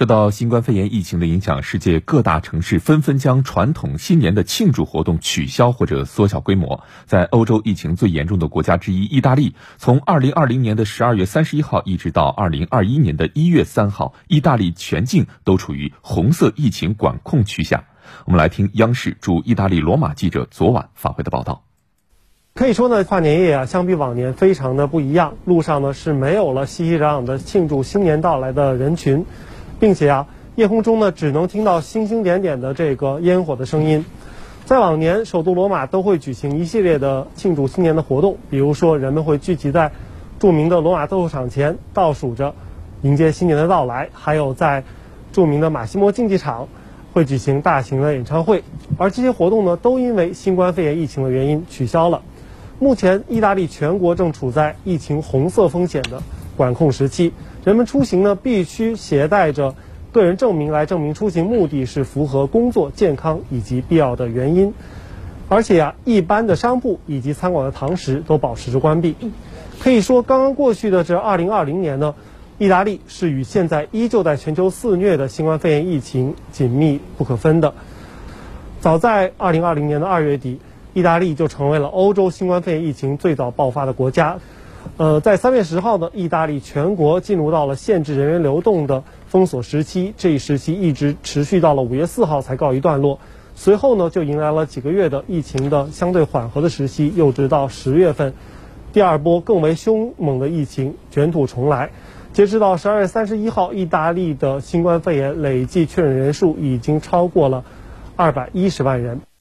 受到新冠肺炎疫情的影响，世界各大城市纷纷将传统新年的庆祝活动取消或者缩小规模。在欧洲疫情最严重的国家之一意大利，从二零二零年的十二月三十一号一直到二零二一年的一月三号，意大利全境都处于红色疫情管控区下。我们来听央视驻意大利罗马记者昨晚发回的报道。可以说呢，跨年夜啊，相比往年非常的不一样。路上呢是没有了熙熙攘攘的庆祝新年到来的人群。并且啊，夜空中呢只能听到星星点点的这个烟火的声音。在往年，首都罗马都会举行一系列的庆祝新年的活动，比如说人们会聚集在著名的罗马斗兽场前，倒数着迎接新年的到来；还有在著名的马西莫竞技场会举行大型的演唱会。而这些活动呢，都因为新冠肺炎疫情的原因取消了。目前，意大利全国正处在疫情红色风险的管控时期。人们出行呢，必须携带着个人证明来证明出行目的是符合工作、健康以及必要的原因。而且呀，一般的商铺以及餐馆的堂食都保持着关闭。可以说，刚刚过去的这2020年呢，意大利是与现在依旧在全球肆虐的新冠肺炎疫情紧密不可分的。早在2020年的二月底，意大利就成为了欧洲新冠肺炎疫情最早爆发的国家。呃，在三月十号呢，意大利全国进入到了限制人员流动的封锁时期，这一时期一直持续到了五月四号才告一段落。随后呢，就迎来了几个月的疫情的相对缓和的时期，又直到十月份，第二波更为凶猛的疫情卷土重来。截止到十二月三十一号，意大利的新冠肺炎累计确诊人数已经超过了二百一十万人。